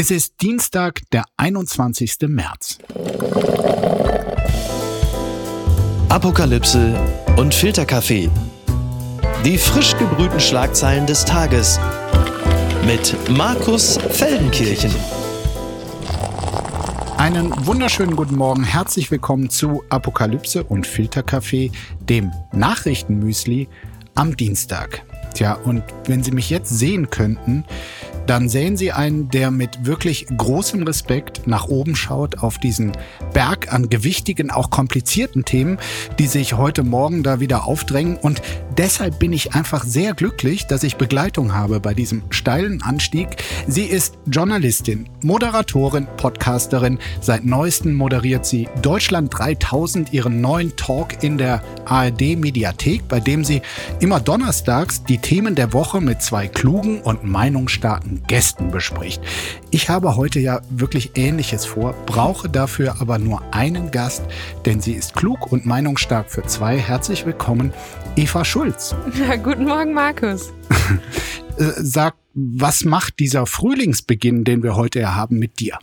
Es ist Dienstag, der 21. März. Apokalypse und Filterkaffee. Die frisch gebrühten Schlagzeilen des Tages mit Markus Feldenkirchen. Einen wunderschönen guten Morgen. Herzlich willkommen zu Apokalypse und Filterkaffee, dem Nachrichtenmüsli am Dienstag. Tja, und wenn Sie mich jetzt sehen könnten, dann sehen Sie einen, der mit wirklich großem Respekt nach oben schaut auf diesen Berg an gewichtigen, auch komplizierten Themen, die sich heute Morgen da wieder aufdrängen. Und deshalb bin ich einfach sehr glücklich, dass ich Begleitung habe bei diesem steilen Anstieg. Sie ist Journalistin, Moderatorin, Podcasterin. Seit neuestem moderiert sie Deutschland 3000, ihren neuen Talk in der ARD Mediathek, bei dem sie immer donnerstags die Themen der Woche mit zwei klugen und meinungsstarken Gästen bespricht. Ich habe heute ja wirklich Ähnliches vor, brauche dafür aber nur einen Gast, denn sie ist klug und meinungsstark für zwei. Herzlich willkommen, Eva Schulz. Ja, guten Morgen, Markus. Äh, sag, was macht dieser Frühlingsbeginn, den wir heute haben, mit dir?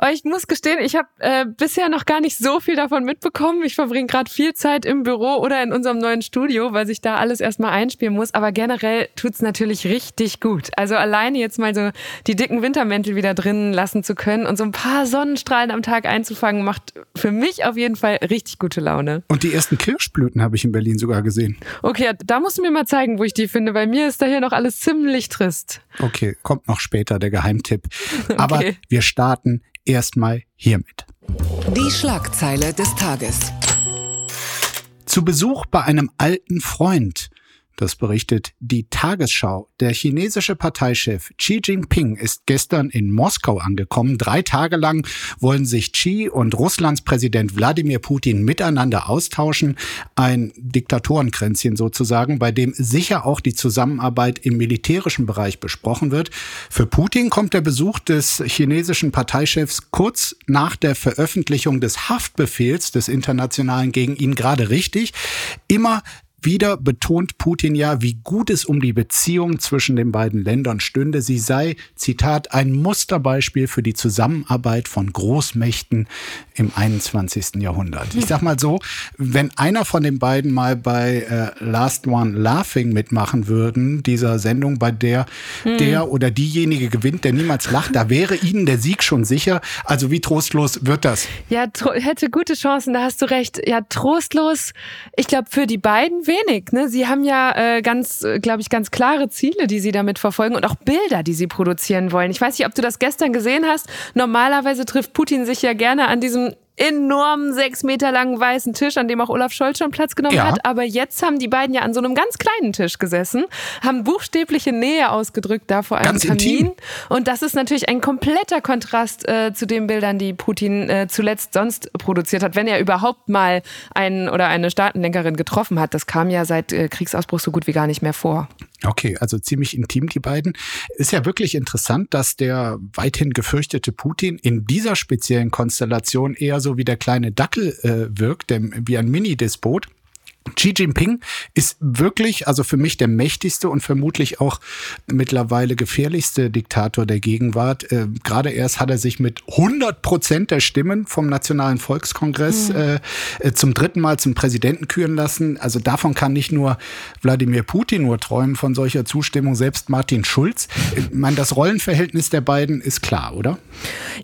Oh, ich muss gestehen, ich habe äh, bisher noch gar nicht so viel davon mitbekommen. Ich verbringe gerade viel Zeit im Büro oder in unserem neuen Studio, weil sich da alles erstmal einspielen muss. Aber generell tut's natürlich richtig gut. Also alleine jetzt mal so die dicken Wintermäntel wieder drinnen lassen zu können und so ein paar Sonnenstrahlen am Tag einzufangen, macht für mich auf jeden Fall richtig gute Laune. Und die ersten Kirschblüten habe ich in Berlin sogar gesehen. Okay, da musst du mir mal zeigen, wo ich die finde. Bei mir ist da hier noch alles ziemlich trist. Okay, kommt noch später der Geheimtipp. Aber okay. wir starten erstmal hiermit. Die Schlagzeile des Tages. Zu Besuch bei einem alten Freund. Das berichtet die Tagesschau. Der chinesische Parteichef Xi Jinping ist gestern in Moskau angekommen. Drei Tage lang wollen sich Xi und Russlands Präsident Wladimir Putin miteinander austauschen. Ein Diktatorenkränzchen sozusagen, bei dem sicher auch die Zusammenarbeit im militärischen Bereich besprochen wird. Für Putin kommt der Besuch des chinesischen Parteichefs kurz nach der Veröffentlichung des Haftbefehls des Internationalen gegen ihn gerade richtig. Immer wieder betont Putin ja, wie gut es um die Beziehung zwischen den beiden Ländern stünde. Sie sei, Zitat, ein Musterbeispiel für die Zusammenarbeit von Großmächten im 21. Jahrhundert. Ich sag mal so, wenn einer von den beiden mal bei äh, Last One Laughing mitmachen würden, dieser Sendung, bei der hm. der oder diejenige gewinnt, der niemals lacht, da wäre ihnen der Sieg schon sicher. Also wie trostlos wird das? Ja, hätte gute Chancen, da hast du recht. Ja, trostlos. Ich glaube, für die beiden wenig. Ne? Sie haben ja äh, ganz, äh, glaube ich, ganz klare Ziele, die sie damit verfolgen und auch Bilder, die sie produzieren wollen. Ich weiß nicht, ob du das gestern gesehen hast. Normalerweise trifft Putin sich ja gerne an diesem enormen sechs Meter langen weißen Tisch, an dem auch Olaf Scholz schon Platz genommen ja. hat. Aber jetzt haben die beiden ja an so einem ganz kleinen Tisch gesessen, haben buchstäbliche Nähe ausgedrückt da vor einem ganz Kamin. Intim. Und das ist natürlich ein kompletter Kontrast äh, zu den Bildern, die Putin äh, zuletzt sonst produziert hat, wenn er überhaupt mal einen oder eine Staatenlenkerin getroffen hat. Das kam ja seit äh, Kriegsausbruch so gut wie gar nicht mehr vor. Okay, also ziemlich intim die beiden. Ist ja wirklich interessant, dass der weithin gefürchtete Putin in dieser speziellen Konstellation eher so wie der kleine Dackel äh, wirkt, wie ein Mini-Despot. Xi Jinping ist wirklich, also für mich der mächtigste und vermutlich auch mittlerweile gefährlichste Diktator der Gegenwart. Äh, Gerade erst hat er sich mit 100 Prozent der Stimmen vom Nationalen Volkskongress mhm. äh, äh, zum dritten Mal zum Präsidenten küren lassen. Also davon kann nicht nur Wladimir Putin nur träumen von solcher Zustimmung, selbst Martin Schulz. Ich meine, das Rollenverhältnis der beiden ist klar, oder?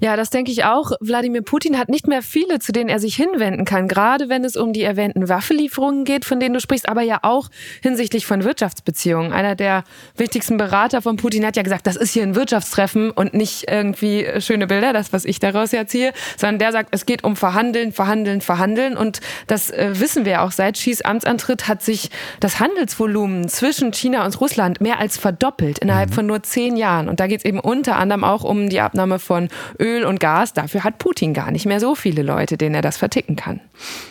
Ja, das denke ich auch. Wladimir Putin hat nicht mehr viele, zu denen er sich hinwenden kann, gerade wenn es um die erwähnten Waffenlieferungen geht, von denen du sprichst, aber ja auch hinsichtlich von Wirtschaftsbeziehungen. Einer der wichtigsten Berater von Putin hat ja gesagt, das ist hier ein Wirtschaftstreffen und nicht irgendwie schöne Bilder, das, was ich daraus ja ziehe, sondern der sagt, es geht um Verhandeln, Verhandeln, Verhandeln. Und das äh, wissen wir auch. Seit Xis Amtsantritt hat sich das Handelsvolumen zwischen China und Russland mehr als verdoppelt innerhalb mhm. von nur zehn Jahren. Und da geht es eben unter anderem auch um die Abnahme von Öl und Gas. Dafür hat Putin gar nicht mehr so viele Leute, denen er das verticken kann.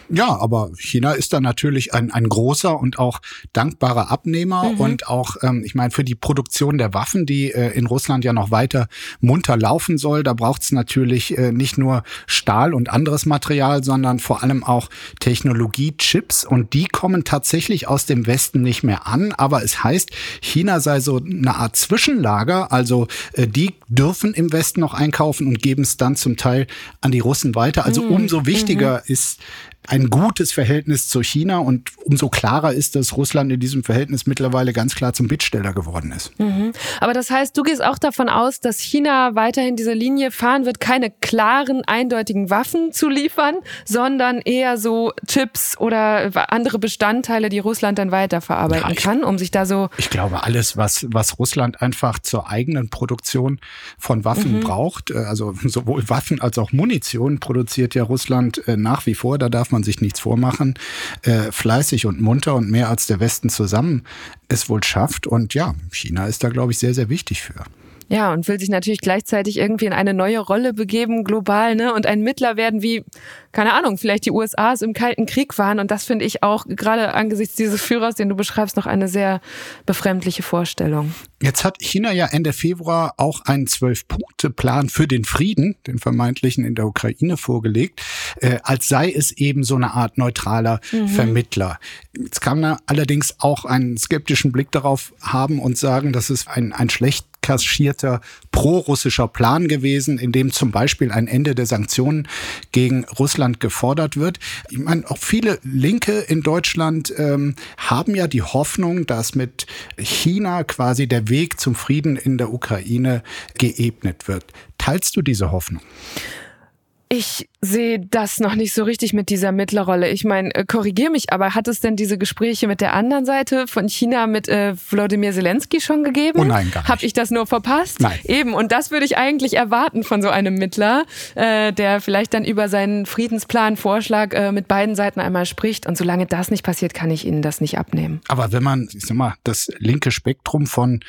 Ja, aber China ist da natürlich natürlich ein, ein großer und auch dankbarer Abnehmer. Mhm. Und auch, ähm, ich meine, für die Produktion der Waffen, die äh, in Russland ja noch weiter munter laufen soll, da braucht es natürlich äh, nicht nur Stahl und anderes Material, sondern vor allem auch Technologie-Chips. Und die kommen tatsächlich aus dem Westen nicht mehr an. Aber es heißt, China sei so eine Art Zwischenlager. Also äh, die dürfen im Westen noch einkaufen und geben es dann zum Teil an die Russen weiter. Also mhm. umso wichtiger mhm. ist ein gutes Verhältnis zu China und umso klarer ist, dass Russland in diesem Verhältnis mittlerweile ganz klar zum Bittsteller geworden ist. Mhm. Aber das heißt, du gehst auch davon aus, dass China weiterhin diese Linie fahren wird, keine klaren, eindeutigen Waffen zu liefern, sondern eher so Chips oder andere Bestandteile, die Russland dann weiterverarbeiten ja, ich, kann, um sich da so. Ich glaube, alles, was, was Russland einfach zur eigenen Produktion von Waffen mhm. braucht, äh, also sowohl Waffen als auch Munition produziert ja Russland äh, nach wie vor. Da darf man man sich nichts vormachen, äh, fleißig und munter und mehr als der Westen zusammen es wohl schafft. Und ja, China ist da, glaube ich, sehr, sehr wichtig für. Ja, und will sich natürlich gleichzeitig irgendwie in eine neue Rolle begeben, global, ne? Und ein Mittler werden wie, keine Ahnung, vielleicht die USA es im Kalten Krieg waren. Und das finde ich auch gerade angesichts dieses Führers, den du beschreibst, noch eine sehr befremdliche Vorstellung. Jetzt hat China ja Ende Februar auch einen Zwölf-Punkte-Plan für den Frieden, den vermeintlichen in der Ukraine, vorgelegt, äh, als sei es eben so eine Art neutraler mhm. Vermittler. Jetzt kann man allerdings auch einen skeptischen Blick darauf haben und sagen, dass es ein, ein schlecht kaschierter pro-russischer Plan gewesen, in dem zum Beispiel ein Ende der Sanktionen gegen Russland gefordert wird. Ich meine, auch viele Linke in Deutschland ähm, haben ja die Hoffnung, dass mit China quasi der Weg zum Frieden in der Ukraine geebnet wird. Teilst du diese Hoffnung? Ich sehe das noch nicht so richtig mit dieser Mittlerrolle. Ich meine, äh, korrigier mich, aber hat es denn diese Gespräche mit der anderen Seite von China mit äh, Wladimir Zelensky schon gegeben? Oh nein, gar nicht. Hab ich das nur verpasst? Nein. Eben, und das würde ich eigentlich erwarten von so einem Mittler, äh, der vielleicht dann über seinen Friedensplan, Vorschlag äh, mit beiden Seiten einmal spricht. Und solange das nicht passiert, kann ich Ihnen das nicht abnehmen. Aber wenn man, ich sag mal, das linke Spektrum von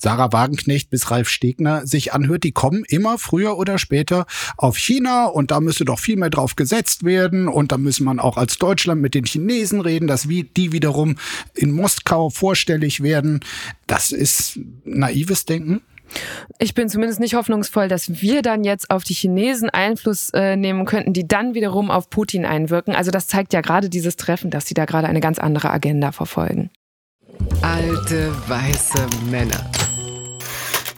Sarah Wagenknecht bis Ralf Stegner sich anhört, die kommen immer früher oder später auf China und da müsste doch viel mehr drauf gesetzt werden und da müssen man auch als Deutschland mit den Chinesen reden, dass die wiederum in Moskau vorstellig werden. Das ist naives Denken. Ich bin zumindest nicht hoffnungsvoll, dass wir dann jetzt auf die Chinesen Einfluss äh, nehmen könnten, die dann wiederum auf Putin einwirken. Also das zeigt ja gerade dieses Treffen, dass sie da gerade eine ganz andere Agenda verfolgen. Alte weiße Männer.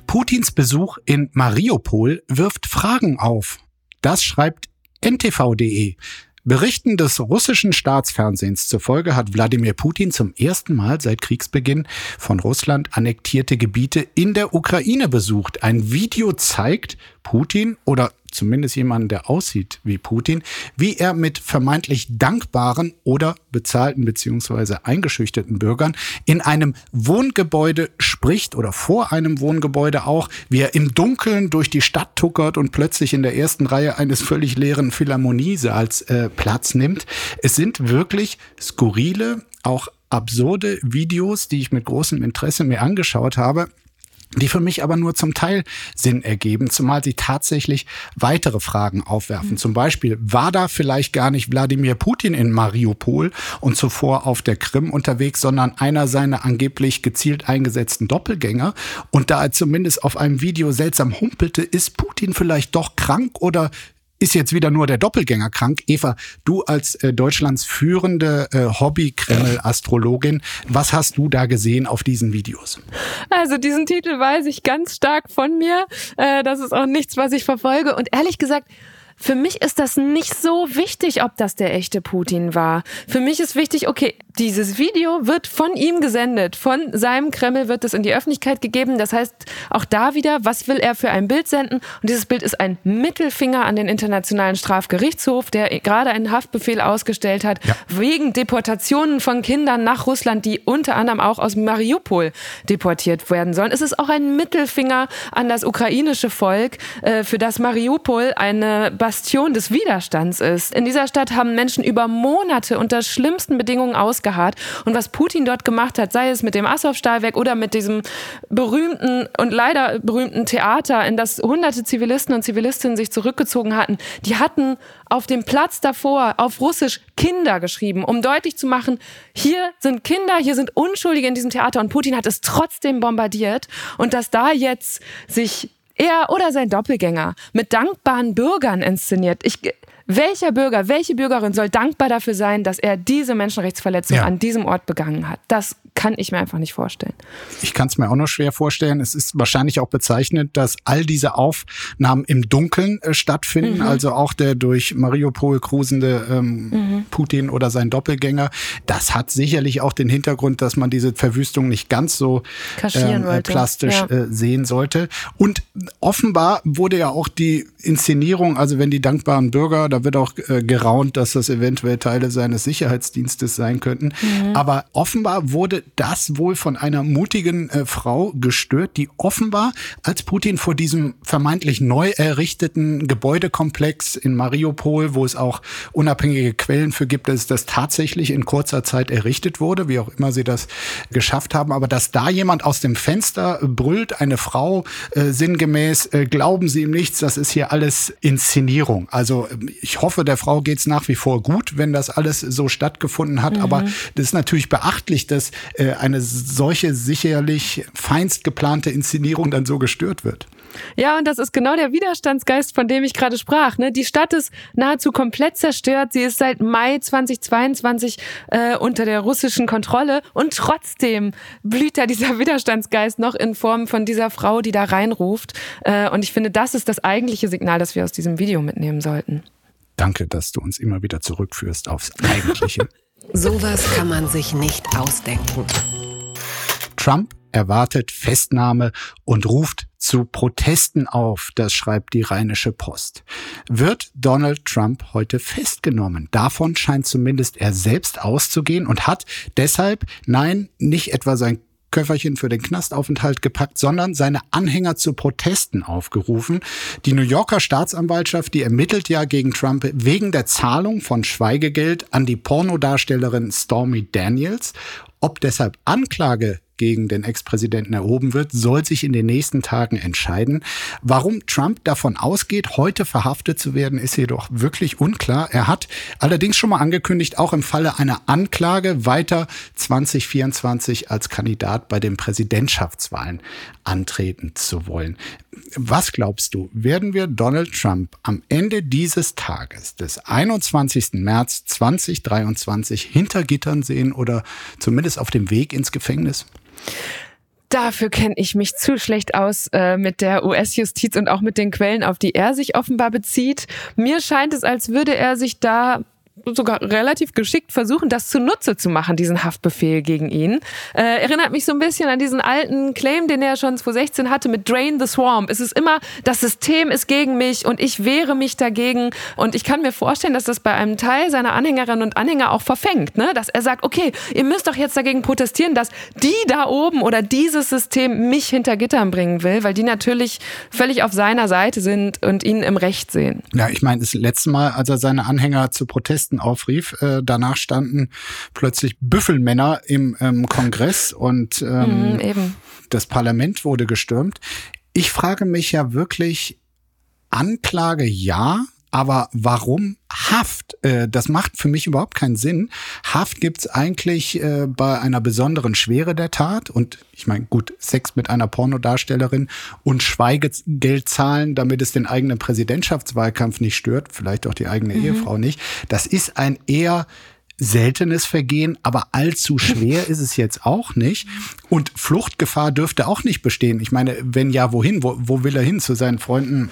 Putins Besuch in Mariupol wirft Fragen auf. Das schreibt ntv.de. Berichten des russischen Staatsfernsehens zufolge hat Wladimir Putin zum ersten Mal seit Kriegsbeginn von Russland annektierte Gebiete in der Ukraine besucht. Ein Video zeigt Putin oder zumindest jemanden, der aussieht wie Putin, wie er mit vermeintlich dankbaren oder bezahlten beziehungsweise eingeschüchterten Bürgern in einem Wohngebäude spricht oder vor einem Wohngebäude auch, wie er im Dunkeln durch die Stadt tuckert und plötzlich in der ersten Reihe eines völlig leeren Philharmoniesaals äh, Platz nimmt. Es sind wirklich skurrile, auch absurde Videos, die ich mit großem Interesse mir angeschaut habe die für mich aber nur zum Teil Sinn ergeben, zumal sie tatsächlich weitere Fragen aufwerfen. Mhm. Zum Beispiel, war da vielleicht gar nicht Wladimir Putin in Mariupol und zuvor auf der Krim unterwegs, sondern einer seiner angeblich gezielt eingesetzten Doppelgänger? Und da er zumindest auf einem Video seltsam humpelte, ist Putin vielleicht doch krank oder ist jetzt wieder nur der Doppelgänger krank. Eva, du als äh, Deutschlands führende äh, Hobby-Kreml-Astrologin, was hast du da gesehen auf diesen Videos? Also diesen Titel weiß ich ganz stark von mir. Äh, das ist auch nichts, was ich verfolge. Und ehrlich gesagt, für mich ist das nicht so wichtig, ob das der echte Putin war. Für mich ist wichtig, okay, dieses Video wird von ihm gesendet, von seinem Kreml wird es in die Öffentlichkeit gegeben. Das heißt, auch da wieder, was will er für ein Bild senden? Und dieses Bild ist ein Mittelfinger an den Internationalen Strafgerichtshof, der gerade einen Haftbefehl ausgestellt hat, ja. wegen Deportationen von Kindern nach Russland, die unter anderem auch aus Mariupol deportiert werden sollen. Es ist auch ein Mittelfinger an das ukrainische Volk, äh, für das Mariupol eine Bastion des Widerstands ist. In dieser Stadt haben Menschen über Monate unter schlimmsten Bedingungen ausgehalten festgeharrt. Und was Putin dort gemacht hat, sei es mit dem Assov-Stahlwerk oder mit diesem berühmten und leider berühmten Theater, in das hunderte Zivilisten und Zivilistinnen sich zurückgezogen hatten, die hatten auf dem Platz davor auf Russisch Kinder geschrieben, um deutlich zu machen, hier sind Kinder, hier sind Unschuldige in diesem Theater und Putin hat es trotzdem bombardiert und dass da jetzt sich er oder sein Doppelgänger mit dankbaren Bürgern inszeniert. Ich, welcher Bürger, welche Bürgerin soll dankbar dafür sein, dass er diese Menschenrechtsverletzung ja. an diesem Ort begangen hat? Das kann ich mir einfach nicht vorstellen. Ich kann es mir auch noch schwer vorstellen. Es ist wahrscheinlich auch bezeichnend, dass all diese Aufnahmen im Dunkeln äh, stattfinden. Mhm. Also auch der durch Mariupol cruisende ähm, mhm. Putin oder sein Doppelgänger. Das hat sicherlich auch den Hintergrund, dass man diese Verwüstung nicht ganz so ähm, äh, plastisch ja. äh, sehen sollte. Und offenbar wurde ja auch die Inszenierung, also wenn die dankbaren Bürger, da wird auch äh, geraunt, dass das eventuell Teile seines Sicherheitsdienstes sein könnten. Mhm. Aber offenbar wurde das wohl von einer mutigen äh, Frau gestört, die offenbar, als Putin vor diesem vermeintlich neu errichteten Gebäudekomplex in Mariupol, wo es auch unabhängige Quellen für gibt, dass das tatsächlich in kurzer Zeit errichtet wurde, wie auch immer sie das geschafft haben, aber dass da jemand aus dem Fenster brüllt, eine Frau äh, sinngemäß, äh, glauben Sie ihm nichts, das ist hier alles Inszenierung. Also ich hoffe, der Frau geht's nach wie vor gut, wenn das alles so stattgefunden hat, mhm. aber das ist natürlich beachtlich, dass äh, eine solche sicherlich feinst geplante Inszenierung dann so gestört wird. Ja, und das ist genau der Widerstandsgeist, von dem ich gerade sprach. Ne? Die Stadt ist nahezu komplett zerstört. Sie ist seit Mai 2022 äh, unter der russischen Kontrolle. Und trotzdem blüht da dieser Widerstandsgeist noch in Form von dieser Frau, die da reinruft. Äh, und ich finde, das ist das eigentliche Signal, das wir aus diesem Video mitnehmen sollten. Danke, dass du uns immer wieder zurückführst aufs Eigentliche. Sowas kann man sich nicht ausdenken. Trump erwartet Festnahme und ruft zu Protesten auf, das schreibt die Rheinische Post. Wird Donald Trump heute festgenommen? Davon scheint zumindest er selbst auszugehen und hat deshalb, nein, nicht etwa sein Köfferchen für den Knastaufenthalt gepackt, sondern seine Anhänger zu Protesten aufgerufen. Die New Yorker Staatsanwaltschaft, die ermittelt ja gegen Trump wegen der Zahlung von Schweigegeld an die Pornodarstellerin Stormy Daniels. Ob deshalb Anklage gegen den Ex-Präsidenten erhoben wird, soll sich in den nächsten Tagen entscheiden. Warum Trump davon ausgeht, heute verhaftet zu werden, ist jedoch wirklich unklar. Er hat allerdings schon mal angekündigt, auch im Falle einer Anklage weiter 2024 als Kandidat bei den Präsidentschaftswahlen antreten zu wollen. Was glaubst du, werden wir Donald Trump am Ende dieses Tages, des 21. März 2023, hinter Gittern sehen oder zumindest auf dem Weg ins Gefängnis? Dafür kenne ich mich zu schlecht aus äh, mit der US-Justiz und auch mit den Quellen, auf die er sich offenbar bezieht. Mir scheint es, als würde er sich da sogar relativ geschickt versuchen, das zunutze zu machen, diesen Haftbefehl gegen ihn. Äh, erinnert mich so ein bisschen an diesen alten Claim, den er schon 2016 hatte mit Drain the Swamp. Es ist immer, das System ist gegen mich und ich wehre mich dagegen. Und ich kann mir vorstellen, dass das bei einem Teil seiner Anhängerinnen und Anhänger auch verfängt, ne? dass er sagt, okay, ihr müsst doch jetzt dagegen protestieren, dass die da oben oder dieses System mich hinter Gittern bringen will, weil die natürlich völlig auf seiner Seite sind und ihn im Recht sehen. Ja, ich meine, das letzte Mal, als er seine Anhänger zu Protesten aufrief. Äh, danach standen plötzlich Büffelmänner im ähm, Kongress und ähm, mhm, das Parlament wurde gestürmt. Ich frage mich ja wirklich, Anklage ja, aber warum Haft? Äh, das macht für mich überhaupt keinen Sinn. Haft gibt's eigentlich äh, bei einer besonderen Schwere der Tat. Und ich meine, gut, Sex mit einer Pornodarstellerin und Schweigegeld zahlen, damit es den eigenen Präsidentschaftswahlkampf nicht stört, vielleicht auch die eigene mhm. Ehefrau nicht. Das ist ein eher seltenes Vergehen, aber allzu schwer ist es jetzt auch nicht. Und Fluchtgefahr dürfte auch nicht bestehen. Ich meine, wenn ja, wohin? Wo, wo will er hin? Zu seinen Freunden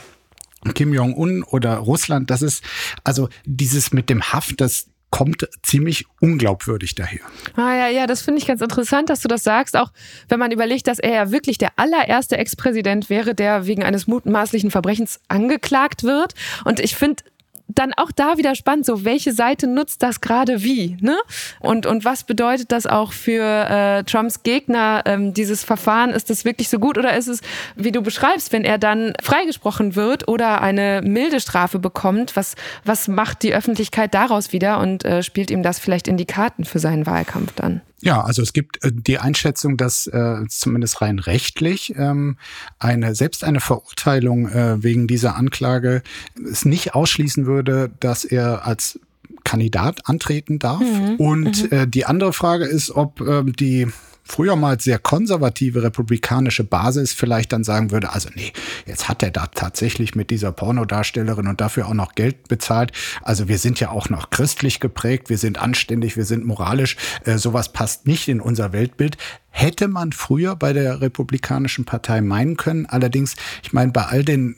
Kim Jong-un oder Russland, das ist, also dieses mit dem Haft, das kommt ziemlich unglaubwürdig daher. Ah ja, ja, das finde ich ganz interessant, dass du das sagst, auch wenn man überlegt, dass er ja wirklich der allererste Ex-Präsident wäre, der wegen eines mutmaßlichen Verbrechens angeklagt wird. Und ich finde, dann auch da wieder spannend, so welche Seite nutzt das gerade wie, ne? Und, und was bedeutet das auch für äh, Trumps Gegner, ähm, dieses Verfahren? Ist das wirklich so gut oder ist es, wie du beschreibst, wenn er dann freigesprochen wird oder eine milde Strafe bekommt, was, was macht die Öffentlichkeit daraus wieder und äh, spielt ihm das vielleicht in die Karten für seinen Wahlkampf dann? Ja, also es gibt äh, die Einschätzung, dass äh, zumindest rein rechtlich ähm, eine selbst eine Verurteilung äh, wegen dieser Anklage es nicht ausschließen würde, dass er als Kandidat antreten darf. Mhm. Und mhm. Äh, die andere Frage ist, ob äh, die früher mal sehr konservative republikanische Basis vielleicht dann sagen würde, also nee, jetzt hat er da tatsächlich mit dieser Pornodarstellerin und dafür auch noch Geld bezahlt. Also wir sind ja auch noch christlich geprägt, wir sind anständig, wir sind moralisch. Äh, sowas passt nicht in unser Weltbild. Hätte man früher bei der Republikanischen Partei meinen können. Allerdings, ich meine, bei all den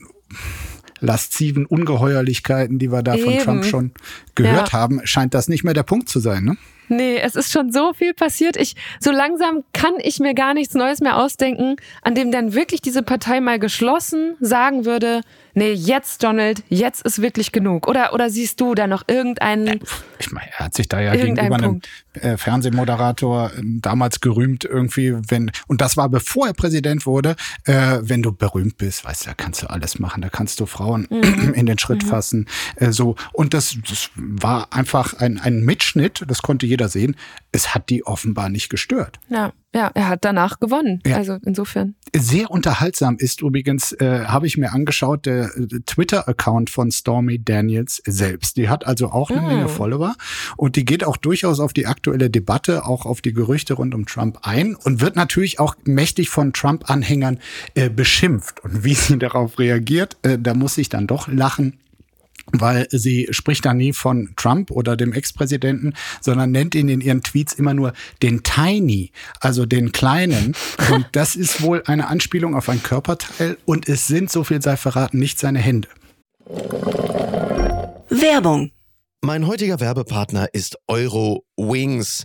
lasziven Ungeheuerlichkeiten, die wir da Eben. von Trump schon gehört ja. haben, scheint das nicht mehr der Punkt zu sein. Ne? Nee, es ist schon so viel passiert. Ich, so langsam kann ich mir gar nichts Neues mehr ausdenken, an dem dann wirklich diese Partei mal geschlossen sagen würde, nee, jetzt Donald, jetzt ist wirklich genug. Oder, oder siehst du da noch irgendeinen. Ich meine, er hat sich da ja gegenüber einem äh, Fernsehmoderator äh, damals gerühmt, irgendwie, wenn, und das war bevor er Präsident wurde, äh, wenn du berühmt bist, weißt du, da kannst du alles machen, da kannst du Frauen mhm. in den Schritt mhm. fassen. Äh, so. Und das, das war einfach ein, ein Mitschnitt, das konnte jeder sehen. Es hat die offenbar nicht gestört. Ja. Ja, er hat danach gewonnen. Ja. Also insofern. Sehr unterhaltsam ist übrigens, äh, habe ich mir angeschaut, der, der Twitter-Account von Stormy Daniels selbst. Die hat also auch eine mm. Menge Follower und die geht auch durchaus auf die aktuelle Debatte, auch auf die Gerüchte rund um Trump ein und wird natürlich auch mächtig von Trump-Anhängern äh, beschimpft. Und wie sie darauf reagiert, äh, da muss ich dann doch lachen weil sie spricht da nie von Trump oder dem Ex-Präsidenten, sondern nennt ihn in ihren Tweets immer nur den Tiny, also den Kleinen. Und das ist wohl eine Anspielung auf ein Körperteil und es sind, so viel sei verraten, nicht seine Hände. Werbung. Mein heutiger Werbepartner ist Euro Wings.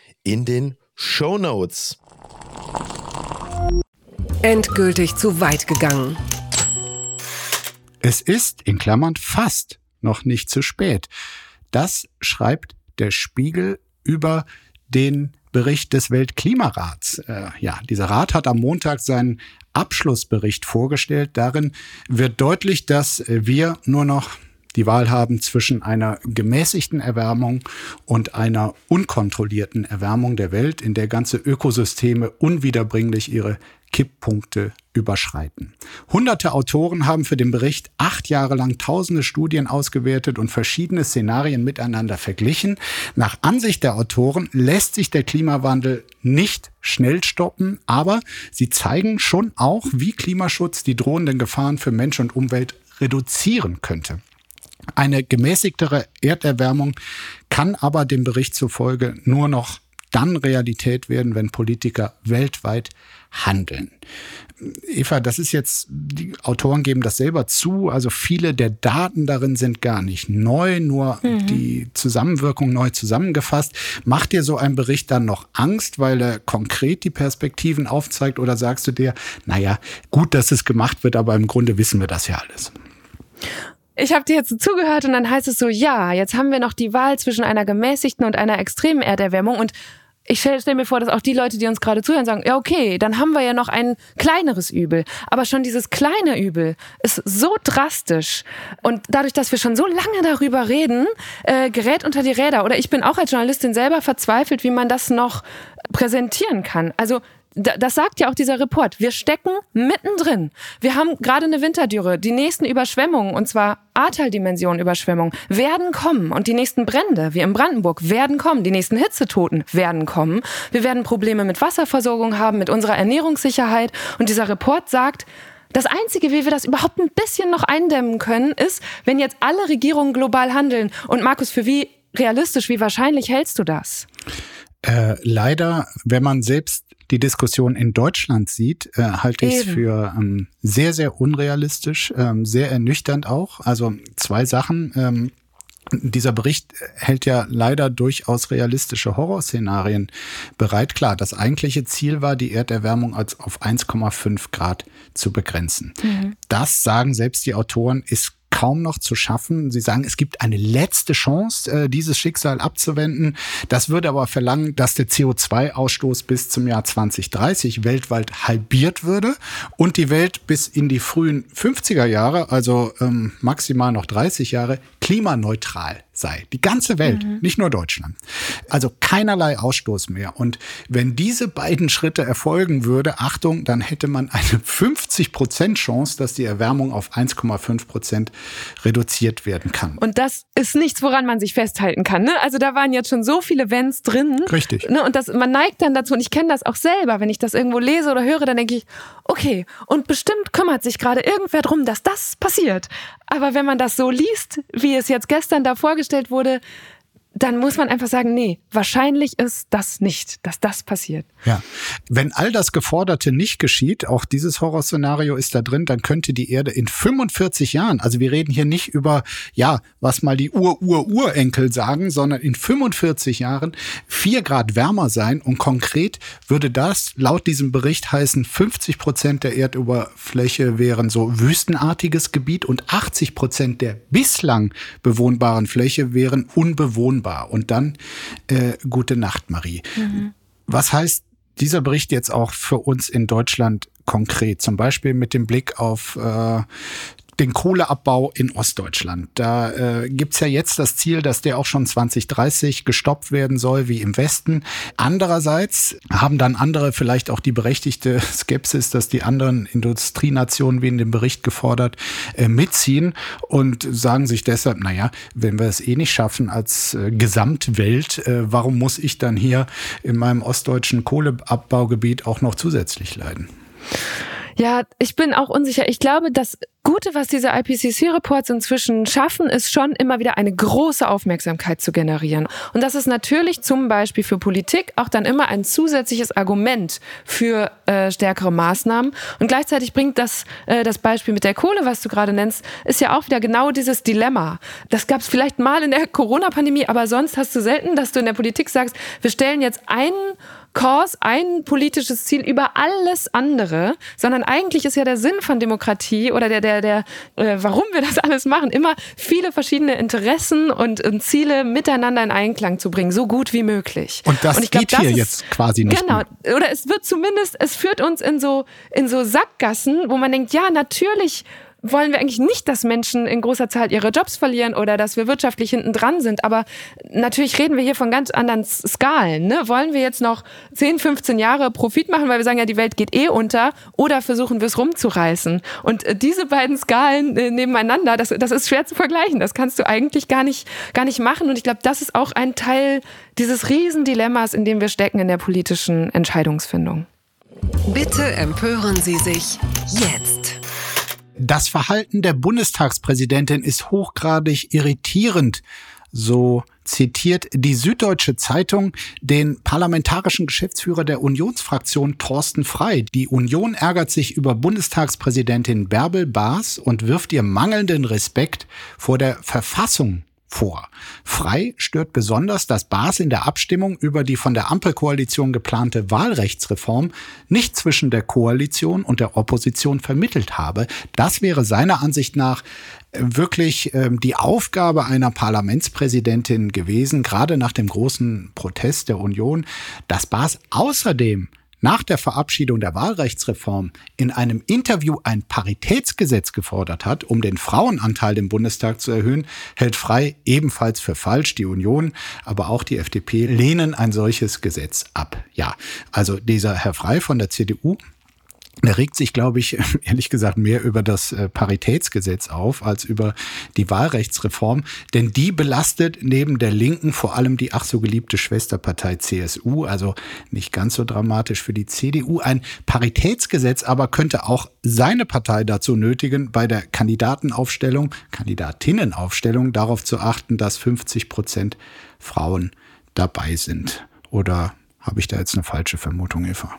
in den Show Notes. Endgültig zu weit gegangen. Es ist, in Klammern, fast noch nicht zu spät. Das schreibt der Spiegel über den Bericht des Weltklimarats. Äh, ja, dieser Rat hat am Montag seinen Abschlussbericht vorgestellt. Darin wird deutlich, dass wir nur noch die Wahl haben zwischen einer gemäßigten Erwärmung und einer unkontrollierten Erwärmung der Welt, in der ganze Ökosysteme unwiederbringlich ihre Kipppunkte überschreiten. Hunderte Autoren haben für den Bericht acht Jahre lang tausende Studien ausgewertet und verschiedene Szenarien miteinander verglichen. Nach Ansicht der Autoren lässt sich der Klimawandel nicht schnell stoppen, aber sie zeigen schon auch, wie Klimaschutz die drohenden Gefahren für Mensch und Umwelt reduzieren könnte. Eine gemäßigtere Erderwärmung kann aber dem Bericht zufolge nur noch dann Realität werden, wenn Politiker weltweit handeln. Eva, das ist jetzt, die Autoren geben das selber zu, also viele der Daten darin sind gar nicht neu, nur mhm. die Zusammenwirkung neu zusammengefasst. Macht dir so ein Bericht dann noch Angst, weil er konkret die Perspektiven aufzeigt oder sagst du dir, naja, gut, dass es gemacht wird, aber im Grunde wissen wir das ja alles? Ich habe dir jetzt zugehört und dann heißt es so, ja, jetzt haben wir noch die Wahl zwischen einer gemäßigten und einer extremen Erderwärmung und ich stelle stell mir vor, dass auch die Leute, die uns gerade zuhören, sagen, ja, okay, dann haben wir ja noch ein kleineres Übel. Aber schon dieses kleine Übel ist so drastisch. Und dadurch, dass wir schon so lange darüber reden, äh, gerät unter die Räder. Oder ich bin auch als Journalistin selber verzweifelt, wie man das noch präsentieren kann. Also das sagt ja auch dieser Report. Wir stecken mittendrin. Wir haben gerade eine Winterdürre. Die nächsten Überschwemmungen, und zwar Ahrtal-Dimension-Überschwemmungen, werden kommen. Und die nächsten Brände, wie in Brandenburg, werden kommen. Die nächsten Hitzetoten werden kommen. Wir werden Probleme mit Wasserversorgung haben, mit unserer Ernährungssicherheit. Und dieser Report sagt, das Einzige, wie wir das überhaupt ein bisschen noch eindämmen können, ist, wenn jetzt alle Regierungen global handeln. Und Markus, für wie realistisch, wie wahrscheinlich hältst du das? Äh, leider, wenn man selbst die Diskussion in Deutschland sieht, äh, halte ich es für ähm, sehr, sehr unrealistisch, ähm, sehr ernüchternd auch. Also zwei Sachen. Ähm, dieser Bericht hält ja leider durchaus realistische Horrorszenarien bereit. Klar, das eigentliche Ziel war, die Erderwärmung als auf 1,5 Grad zu begrenzen. Mhm. Das sagen selbst die Autoren, ist kaum noch zu schaffen. Sie sagen, es gibt eine letzte Chance, äh, dieses Schicksal abzuwenden. Das würde aber verlangen, dass der CO2-Ausstoß bis zum Jahr 2030 weltweit halbiert würde und die Welt bis in die frühen 50er Jahre, also ähm, maximal noch 30 Jahre, klimaneutral sei. Die ganze Welt, mhm. nicht nur Deutschland. Also keinerlei Ausstoß mehr. Und wenn diese beiden Schritte erfolgen würde, Achtung, dann hätte man eine 50 Prozent Chance, dass die Erwärmung auf 1,5 Prozent reduziert werden kann. Und das ist nichts, woran man sich festhalten kann. Ne? Also da waren jetzt schon so viele Wenns drin. Richtig. Ne? Und das, man neigt dann dazu, und ich kenne das auch selber, wenn ich das irgendwo lese oder höre, dann denke ich, okay, und bestimmt kümmert sich gerade irgendwer drum, dass das passiert. Aber wenn man das so liest, wie es jetzt gestern da vorgestellt wurde, dann muss man einfach sagen, nee, wahrscheinlich ist das nicht, dass das passiert. Ja. Wenn all das Geforderte nicht geschieht, auch dieses Horrorszenario ist da drin, dann könnte die Erde in 45 Jahren, also wir reden hier nicht über, ja, was mal die Ur-Ur-Urenkel sagen, sondern in 45 Jahren vier Grad wärmer sein und konkret würde das laut diesem Bericht heißen, 50 Prozent der Erdoberfläche wären so wüstenartiges Gebiet und 80 Prozent der bislang bewohnbaren Fläche wären unbewohnbar unbewohnbar. Und dann äh, gute Nacht, Marie. Mhm. Was heißt dieser Bericht jetzt auch für uns in Deutschland konkret? Zum Beispiel mit dem Blick auf äh, den Kohleabbau in Ostdeutschland. Da äh, gibt's ja jetzt das Ziel, dass der auch schon 2030 gestoppt werden soll, wie im Westen. Andererseits haben dann andere vielleicht auch die berechtigte Skepsis, dass die anderen Industrienationen, wie in dem Bericht gefordert, äh, mitziehen und sagen sich deshalb, naja, wenn wir es eh nicht schaffen als äh, Gesamtwelt, äh, warum muss ich dann hier in meinem ostdeutschen Kohleabbaugebiet auch noch zusätzlich leiden? Ja, ich bin auch unsicher. Ich glaube, das Gute, was diese IPCC-Reports inzwischen schaffen, ist schon immer wieder eine große Aufmerksamkeit zu generieren. Und das ist natürlich zum Beispiel für Politik auch dann immer ein zusätzliches Argument für äh, stärkere Maßnahmen. Und gleichzeitig bringt das, äh, das Beispiel mit der Kohle, was du gerade nennst, ist ja auch wieder genau dieses Dilemma. Das gab es vielleicht mal in der Corona-Pandemie, aber sonst hast du selten, dass du in der Politik sagst, wir stellen jetzt einen Kurs, ein politisches Ziel über alles andere, sondern eigentlich ist ja der Sinn von Demokratie oder der, der, der, äh, warum wir das alles machen, immer viele verschiedene Interessen und, und, Ziele miteinander in Einklang zu bringen, so gut wie möglich. Und das und glaub, geht das hier ist, jetzt quasi nicht. Genau. Mehr. Oder es wird zumindest, es führt uns in so, in so Sackgassen, wo man denkt, ja, natürlich wollen wir eigentlich nicht, dass Menschen in großer Zahl ihre Jobs verlieren oder dass wir wirtschaftlich hinten dran sind. Aber natürlich reden wir hier von ganz anderen Skalen. Ne? Wollen wir jetzt noch 10, 15 Jahre Profit machen, weil wir sagen, ja, die Welt geht eh unter, oder versuchen wir es rumzureißen? Und äh, diese beiden Skalen äh, nebeneinander, das, das ist schwer zu vergleichen. Das kannst du eigentlich gar nicht, gar nicht machen. Und ich glaube, das ist auch ein Teil dieses Riesendilemmas, in dem wir stecken in der politischen Entscheidungsfindung. Bitte empören Sie sich jetzt. Das Verhalten der Bundestagspräsidentin ist hochgradig irritierend. So zitiert die Süddeutsche Zeitung den parlamentarischen Geschäftsführer der Unionsfraktion Thorsten Frei. Die Union ärgert sich über Bundestagspräsidentin Bärbel Baas und wirft ihr mangelnden Respekt vor der Verfassung vor. Frei stört besonders, dass Baas in der Abstimmung über die von der Ampelkoalition geplante Wahlrechtsreform nicht zwischen der Koalition und der Opposition vermittelt habe. Das wäre seiner Ansicht nach äh, wirklich ähm, die Aufgabe einer Parlamentspräsidentin gewesen, gerade nach dem großen Protest der Union, dass Baas außerdem nach der Verabschiedung der Wahlrechtsreform in einem Interview ein Paritätsgesetz gefordert hat, um den Frauenanteil im Bundestag zu erhöhen, hält Frei ebenfalls für falsch. Die Union, aber auch die FDP lehnen ein solches Gesetz ab. Ja, also dieser Herr Frei von der CDU er regt sich, glaube ich, ehrlich gesagt mehr über das äh, Paritätsgesetz auf als über die Wahlrechtsreform, denn die belastet neben der Linken vor allem die ach so geliebte Schwesterpartei CSU, also nicht ganz so dramatisch für die CDU. Ein Paritätsgesetz aber könnte auch seine Partei dazu nötigen, bei der Kandidatenaufstellung, Kandidatinnenaufstellung darauf zu achten, dass 50 Prozent Frauen dabei sind. Oder habe ich da jetzt eine falsche Vermutung, Eva?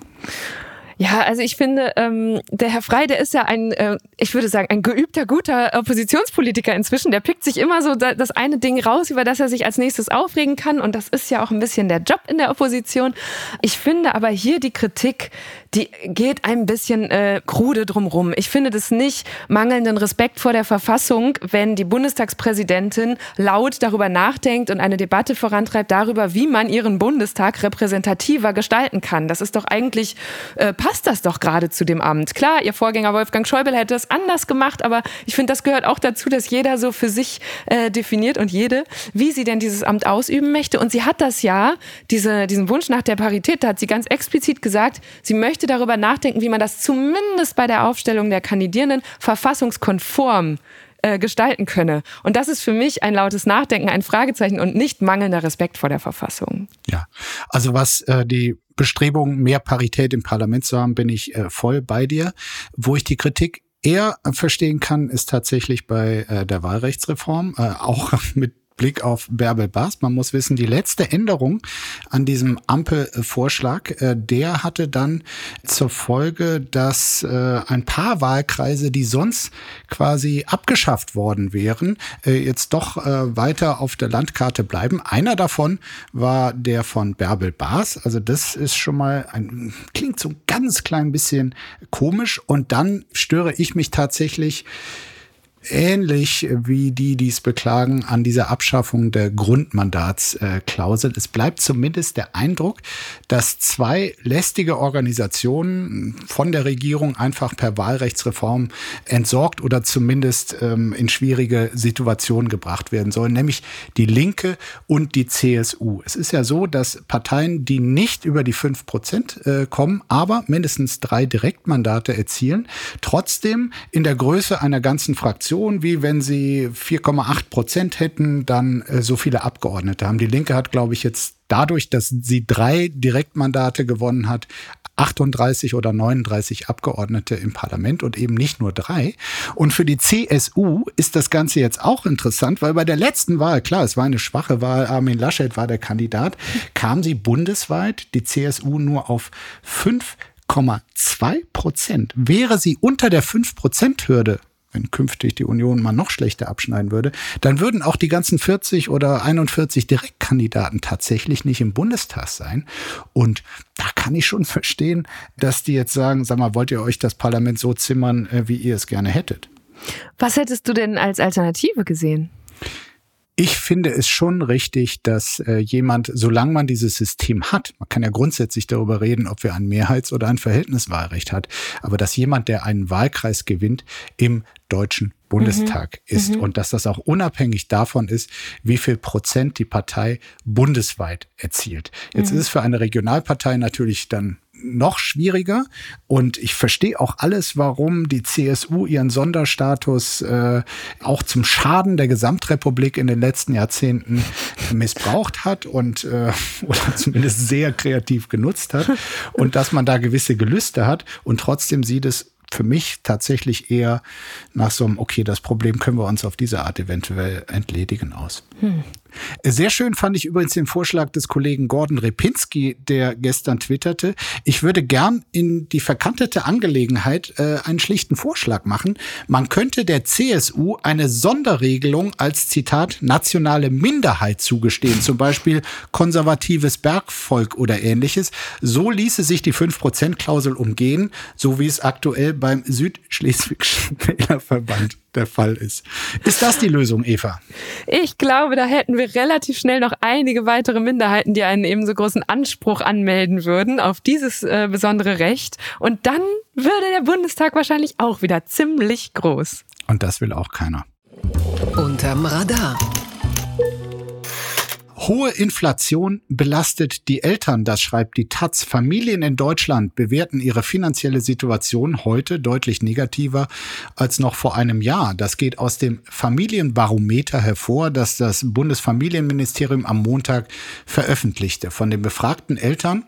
Ja, also ich finde, ähm, der Herr Frey, der ist ja ein, äh, ich würde sagen, ein geübter, guter Oppositionspolitiker inzwischen. Der pickt sich immer so das eine Ding raus, über das er sich als nächstes aufregen kann. Und das ist ja auch ein bisschen der Job in der Opposition. Ich finde aber hier die Kritik, die geht ein bisschen äh, krude drumrum. Ich finde das nicht mangelnden Respekt vor der Verfassung, wenn die Bundestagspräsidentin laut darüber nachdenkt und eine Debatte vorantreibt darüber, wie man ihren Bundestag repräsentativer gestalten kann. Das ist doch eigentlich, äh, passt das doch gerade zu dem Amt. Klar, ihr Vorgänger Wolfgang Schäuble hätte es anders gemacht, aber ich finde, das gehört auch dazu, dass jeder so für sich äh, definiert und jede, wie sie denn dieses Amt ausüben möchte. Und sie hat das ja, diese, diesen Wunsch nach der Parität, da hat sie ganz explizit gesagt, sie möchte möchte darüber nachdenken, wie man das zumindest bei der Aufstellung der Kandidierenden verfassungskonform äh, gestalten könne. Und das ist für mich ein lautes Nachdenken, ein Fragezeichen und nicht mangelnder Respekt vor der Verfassung. Ja, also was äh, die Bestrebung, mehr Parität im Parlament zu haben, bin ich äh, voll bei dir. Wo ich die Kritik eher verstehen kann, ist tatsächlich bei äh, der Wahlrechtsreform, äh, auch mit Blick auf Bärbel Baas. Man muss wissen, die letzte Änderung an diesem Ampelvorschlag, äh, der hatte dann zur Folge, dass äh, ein paar Wahlkreise, die sonst quasi abgeschafft worden wären, äh, jetzt doch weiter auf der Landkarte bleiben. Einer davon war der von Bärbel Baas. Also das ist schon mal ein, klingt so ein ganz klein bisschen komisch. Und dann störe ich mich tatsächlich ähnlich wie die, die es beklagen, an dieser Abschaffung der Grundmandatsklausel. Es bleibt zumindest der Eindruck, dass zwei lästige Organisationen von der Regierung einfach per Wahlrechtsreform entsorgt oder zumindest ähm, in schwierige Situationen gebracht werden sollen, nämlich die Linke und die CSU. Es ist ja so, dass Parteien, die nicht über die fünf Prozent äh, kommen, aber mindestens drei Direktmandate erzielen, trotzdem in der Größe einer ganzen Fraktion Situation, wie wenn sie 4,8 Prozent hätten, dann äh, so viele Abgeordnete haben. Die Linke hat, glaube ich, jetzt dadurch, dass sie drei Direktmandate gewonnen hat, 38 oder 39 Abgeordnete im Parlament und eben nicht nur drei. Und für die CSU ist das Ganze jetzt auch interessant, weil bei der letzten Wahl, klar, es war eine schwache Wahl, Armin Laschet war der Kandidat, kam sie bundesweit, die CSU nur auf 5,2 Prozent. Wäre sie unter der 5-Prozent-Hürde wenn künftig die Union mal noch schlechter abschneiden würde, dann würden auch die ganzen 40 oder 41 Direktkandidaten tatsächlich nicht im Bundestag sein. Und da kann ich schon verstehen, dass die jetzt sagen, sag mal, wollt ihr euch das Parlament so zimmern, äh, wie ihr es gerne hättet? Was hättest du denn als Alternative gesehen? Ich finde es schon richtig, dass äh, jemand, solange man dieses System hat, man kann ja grundsätzlich darüber reden, ob wir ein Mehrheits- oder ein Verhältniswahlrecht hat, aber dass jemand, der einen Wahlkreis gewinnt, im deutschen Bundestag mhm. ist mhm. und dass das auch unabhängig davon ist, wie viel Prozent die Partei bundesweit erzielt. Jetzt mhm. ist es für eine Regionalpartei natürlich dann noch schwieriger. Und ich verstehe auch alles, warum die CSU ihren Sonderstatus äh, auch zum Schaden der Gesamtrepublik in den letzten Jahrzehnten missbraucht hat und äh, oder zumindest sehr kreativ genutzt hat. Und dass man da gewisse Gelüste hat und trotzdem sieht es für mich tatsächlich eher nach so einem, okay, das Problem können wir uns auf diese Art eventuell entledigen aus. Hm. Sehr schön fand ich übrigens den Vorschlag des Kollegen Gordon Repinski, der gestern twitterte. Ich würde gern in die verkantete Angelegenheit äh, einen schlichten Vorschlag machen. Man könnte der CSU eine Sonderregelung als Zitat nationale Minderheit zugestehen, zum Beispiel konservatives Bergvolk oder ähnliches. So ließe sich die 5%-Klausel umgehen, so wie es aktuell beim Südschleswigschen Wählerverband der Fall ist. Ist das die Lösung, Eva? Ich glaube, da hätten wir relativ schnell noch einige weitere Minderheiten, die einen ebenso großen Anspruch anmelden würden auf dieses äh, besondere Recht. Und dann würde der Bundestag wahrscheinlich auch wieder ziemlich groß. Und das will auch keiner. Unterm Radar. Hohe Inflation belastet die Eltern, das schreibt die Taz. Familien in Deutschland bewerten ihre finanzielle Situation heute deutlich negativer als noch vor einem Jahr. Das geht aus dem Familienbarometer hervor, das das Bundesfamilienministerium am Montag veröffentlichte. Von den befragten Eltern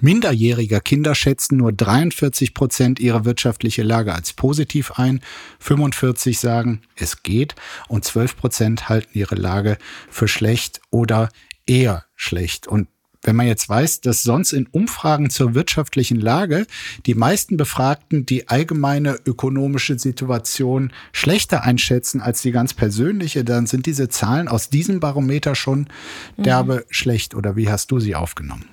minderjähriger Kinder schätzen nur 43 Prozent ihre wirtschaftliche Lage als positiv ein, 45 sagen, es geht und 12 Prozent halten ihre Lage für schlecht oder eher schlecht. Und wenn man jetzt weiß, dass sonst in Umfragen zur wirtschaftlichen Lage die meisten Befragten die allgemeine ökonomische Situation schlechter einschätzen als die ganz persönliche, dann sind diese Zahlen aus diesem Barometer schon derbe mhm. schlecht. Oder wie hast du sie aufgenommen?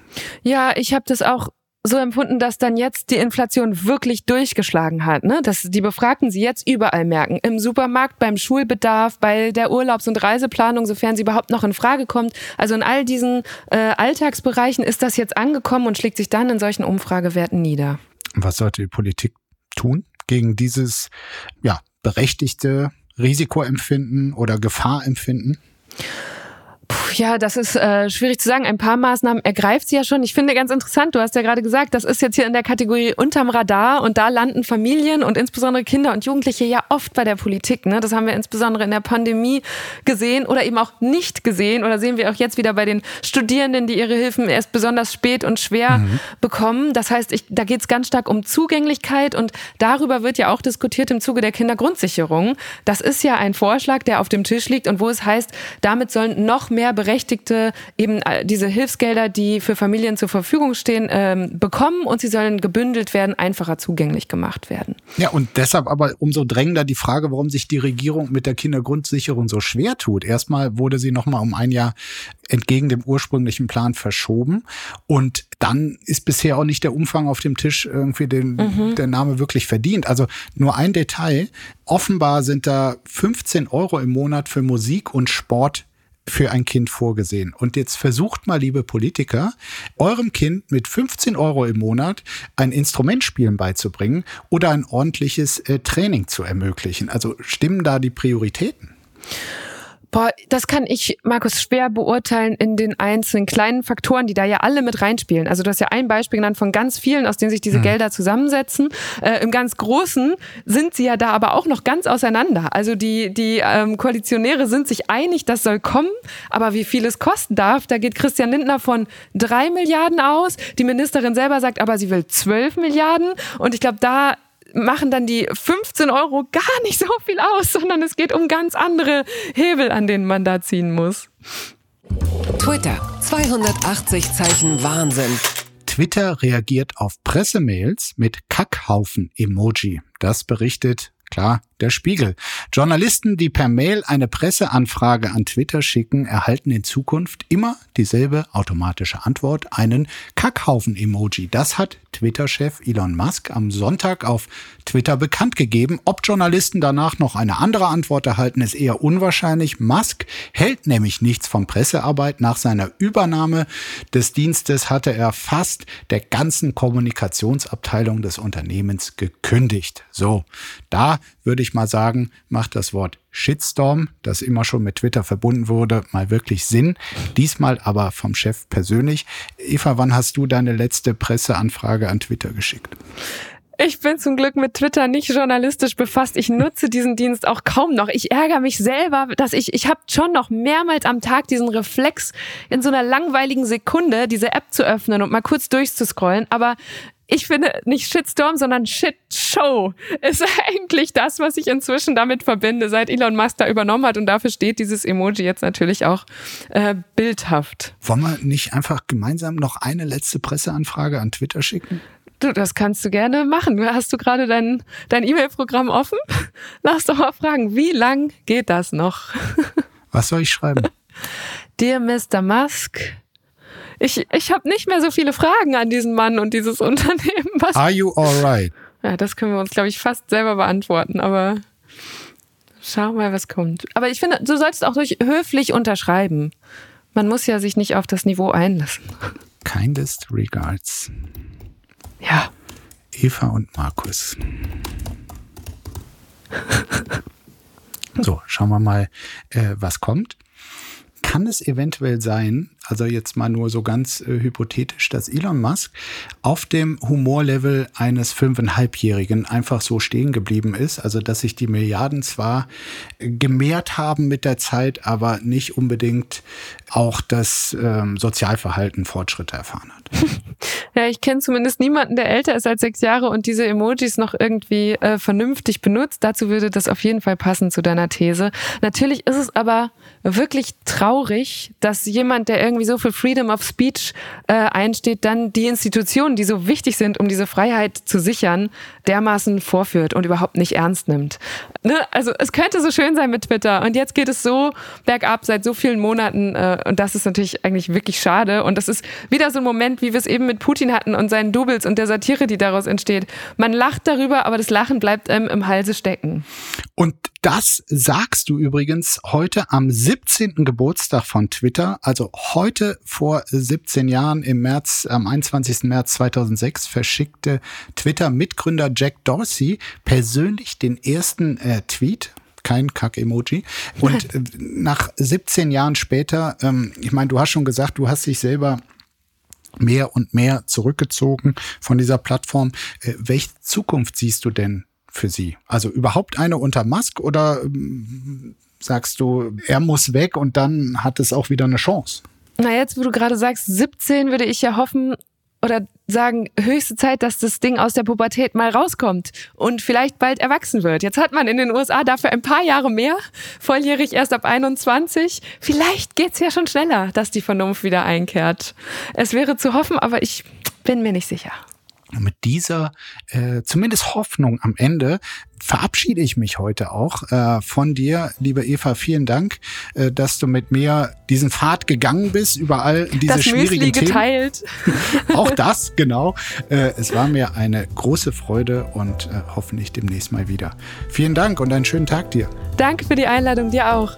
Ja, ich habe das auch so empfunden, dass dann jetzt die Inflation wirklich durchgeschlagen hat, ne? Dass die Befragten sie jetzt überall merken. Im Supermarkt, beim Schulbedarf, bei der Urlaubs- und Reiseplanung, sofern sie überhaupt noch in Frage kommt. Also in all diesen äh, Alltagsbereichen ist das jetzt angekommen und schlägt sich dann in solchen Umfragewerten nieder. Was sollte die Politik tun gegen dieses ja, berechtigte Risikoempfinden oder Gefahrempfinden? Ja, das ist äh, schwierig zu sagen. Ein paar Maßnahmen ergreift sie ja schon. Ich finde ganz interessant, du hast ja gerade gesagt, das ist jetzt hier in der Kategorie unterm Radar und da landen Familien und insbesondere Kinder und Jugendliche ja oft bei der Politik. Ne? Das haben wir insbesondere in der Pandemie gesehen oder eben auch nicht gesehen oder sehen wir auch jetzt wieder bei den Studierenden, die ihre Hilfen erst besonders spät und schwer mhm. bekommen. Das heißt, ich, da geht es ganz stark um Zugänglichkeit und darüber wird ja auch diskutiert im Zuge der Kindergrundsicherung. Das ist ja ein Vorschlag, der auf dem Tisch liegt und wo es heißt, damit sollen noch mehr Berechtigte eben äh, diese Hilfsgelder, die für Familien zur Verfügung stehen, ähm, bekommen und sie sollen gebündelt werden, einfacher zugänglich gemacht werden. Ja, und deshalb aber umso drängender die Frage, warum sich die Regierung mit der Kindergrundsicherung so schwer tut. Erstmal wurde sie nochmal um ein Jahr entgegen dem ursprünglichen Plan verschoben. Und dann ist bisher auch nicht der Umfang auf dem Tisch irgendwie den, mhm. der Name wirklich verdient. Also nur ein Detail. Offenbar sind da 15 Euro im Monat für Musik und Sport für ein Kind vorgesehen. Und jetzt versucht mal, liebe Politiker, eurem Kind mit 15 Euro im Monat ein Instrumentspielen beizubringen oder ein ordentliches äh, Training zu ermöglichen. Also stimmen da die Prioritäten? Boah, das kann ich, Markus, schwer beurteilen in den einzelnen kleinen Faktoren, die da ja alle mit reinspielen. Also du hast ja ein Beispiel genannt von ganz vielen, aus denen sich diese mhm. Gelder zusammensetzen. Äh, Im ganz Großen sind sie ja da aber auch noch ganz auseinander. Also die, die ähm, Koalitionäre sind sich einig, das soll kommen, aber wie viel es kosten darf, da geht Christian Lindner von drei Milliarden aus. Die Ministerin selber sagt aber, sie will zwölf Milliarden. Und ich glaube, da machen dann die 15 Euro gar nicht so viel aus, sondern es geht um ganz andere Hebel, an denen man da ziehen muss. Twitter, 280 Zeichen Wahnsinn. Twitter reagiert auf Pressemails mit Kackhaufen-Emoji. Das berichtet, klar, Der Spiegel. Journalisten, die per Mail eine Presseanfrage an Twitter schicken, erhalten in Zukunft immer dieselbe automatische Antwort, einen Kackhaufen-Emoji. Das hat Twitter-Chef Elon Musk am Sonntag auf Twitter bekannt gegeben. Ob Journalisten danach noch eine andere Antwort erhalten, ist eher unwahrscheinlich. Musk hält nämlich nichts von Pressearbeit. Nach seiner Übernahme des Dienstes hatte er fast der ganzen Kommunikationsabteilung des Unternehmens gekündigt. So, da würde ich mal sagen, macht das Wort Shitstorm, das immer schon mit Twitter verbunden wurde, mal wirklich Sinn. Diesmal aber vom Chef persönlich. Eva, wann hast du deine letzte Presseanfrage an Twitter geschickt? Ich bin zum Glück mit Twitter nicht journalistisch befasst. Ich nutze diesen Dienst auch kaum noch. Ich ärgere mich selber, dass ich, ich habe schon noch mehrmals am Tag diesen Reflex, in so einer langweiligen Sekunde diese App zu öffnen und mal kurz durchzuscrollen. Aber ich finde nicht Shitstorm, sondern Shitshow ist eigentlich das, was ich inzwischen damit verbinde, seit Elon Musk da übernommen hat. Und dafür steht dieses Emoji jetzt natürlich auch äh, bildhaft. Wollen wir nicht einfach gemeinsam noch eine letzte Presseanfrage an Twitter schicken? Du, das kannst du gerne machen. Hast du gerade dein, dein E-Mail-Programm offen? Lass doch mal fragen, wie lang geht das noch? Was soll ich schreiben? Dear Mr. Musk, ich, ich habe nicht mehr so viele Fragen an diesen Mann und dieses Unternehmen. Was? Are you alright? Ja, das können wir uns, glaube ich, fast selber beantworten, aber schau mal, was kommt. Aber ich finde, du solltest auch durch höflich unterschreiben. Man muss ja sich nicht auf das Niveau einlassen. Kindest regards. Ja. Eva und Markus. So, schauen wir mal, äh, was kommt. Kann es eventuell sein, also jetzt mal nur so ganz äh, hypothetisch, dass Elon Musk auf dem Humorlevel eines fünfeinhalbjährigen einfach so stehen geblieben ist. Also dass sich die Milliarden zwar gemehrt haben mit der Zeit, aber nicht unbedingt auch das ähm, Sozialverhalten Fortschritte erfahren hat. Ja, ich kenne zumindest niemanden, der älter ist als sechs Jahre und diese Emojis noch irgendwie äh, vernünftig benutzt. Dazu würde das auf jeden Fall passen zu deiner These. Natürlich ist es aber wirklich traurig, dass jemand, der irgendwie so für Freedom of Speech äh, einsteht, dann die Institutionen, die so wichtig sind, um diese Freiheit zu sichern, dermaßen vorführt und überhaupt nicht ernst nimmt. Ne? Also es könnte so schön sein mit Twitter und jetzt geht es so bergab seit so vielen Monaten äh, und das ist natürlich eigentlich wirklich schade und das ist wieder so ein Moment, wie wir es eben mit Putin hatten und seinen Doubles und der Satire, die daraus entsteht. Man lacht darüber, aber das Lachen bleibt ähm, im Halse stecken. Und das sagst du übrigens heute am 17. Geburtstag von Twitter. Also heute vor 17 Jahren im März, am 21. März 2006 verschickte Twitter-Mitgründer Jack Dorsey persönlich den ersten äh, Tweet kein Kack-Emoji. Und äh, nach 17 Jahren später, ähm, ich meine, du hast schon gesagt, du hast dich selber mehr und mehr zurückgezogen von dieser Plattform. Äh, welche Zukunft siehst du denn für sie? Also überhaupt eine unter Musk oder ähm, sagst du, er muss weg und dann hat es auch wieder eine Chance? Na, jetzt, wo du gerade sagst, 17 würde ich ja hoffen, oder sagen, höchste Zeit, dass das Ding aus der Pubertät mal rauskommt und vielleicht bald erwachsen wird. Jetzt hat man in den USA dafür ein paar Jahre mehr, volljährig erst ab 21. Vielleicht geht's ja schon schneller, dass die Vernunft wieder einkehrt. Es wäre zu hoffen, aber ich bin mir nicht sicher. Und mit dieser äh, zumindest Hoffnung am Ende verabschiede ich mich heute auch äh, von dir, liebe Eva. Vielen Dank, äh, dass du mit mir diesen Pfad gegangen bist, überall diese das schwierigen Müsli Themen. geteilt. auch das, genau. Äh, es war mir eine große Freude und äh, hoffentlich demnächst mal wieder. Vielen Dank und einen schönen Tag dir. Danke für die Einladung, dir auch.